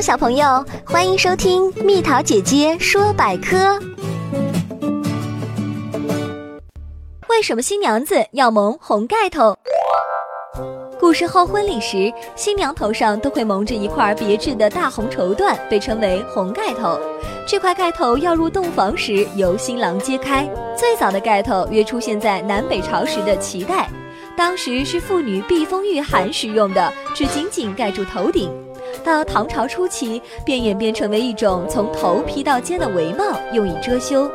小朋友，欢迎收听蜜桃姐姐说百科。为什么新娘子要蒙红盖头？古时候婚礼时，新娘头上都会蒙着一块别致的大红绸缎，被称为红盖头。这块盖头要入洞房时由新郎揭开。最早的盖头约出现在南北朝时的齐代，当时是妇女避风御寒时用的，只紧紧盖住头顶。到唐朝初期，便演变成为一种从头披到肩的帷帽，用以遮羞。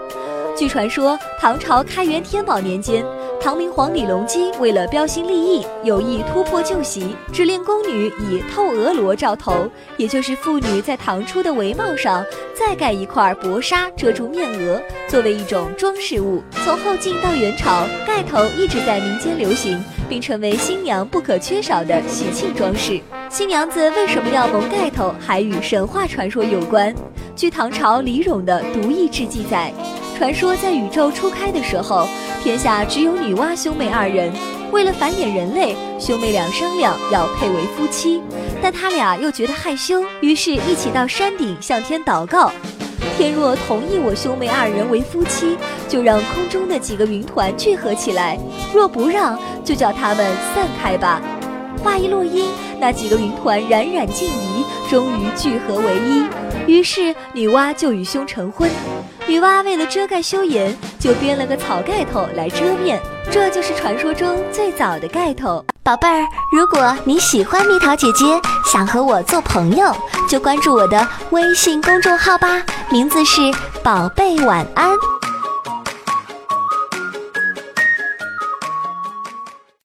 据传说，唐朝开元天宝年间。唐明皇李隆基为了标新立异，有意突破旧习，指令宫女以透额罗罩头，也就是妇女在唐初的围帽上再盖一块薄纱遮住面额，作为一种装饰物。从后晋到元朝，盖头一直在民间流行，并成为新娘不可缺少的喜庆装饰。新娘子为什么要蒙盖头，还与神话传说有关。据唐朝李咏的《独异志》记载，传说在宇宙初开的时候。天下只有女娲兄妹二人，为了繁衍人类，兄妹俩商量要配为夫妻，但他俩又觉得害羞，于是一起到山顶向天祷告：天若同意我兄妹二人为夫妻，就让空中的几个云团聚合起来；若不让，就叫他们散开吧。话一落音，那几个云团冉冉尽移，终于聚合为一。于是女娲就与兄成婚。女娲为了遮盖羞颜，就编了个草盖头来遮面，这就是传说中最早的盖头。宝贝儿，如果你喜欢蜜桃姐姐，想和我做朋友，就关注我的微信公众号吧，名字是宝贝晚安。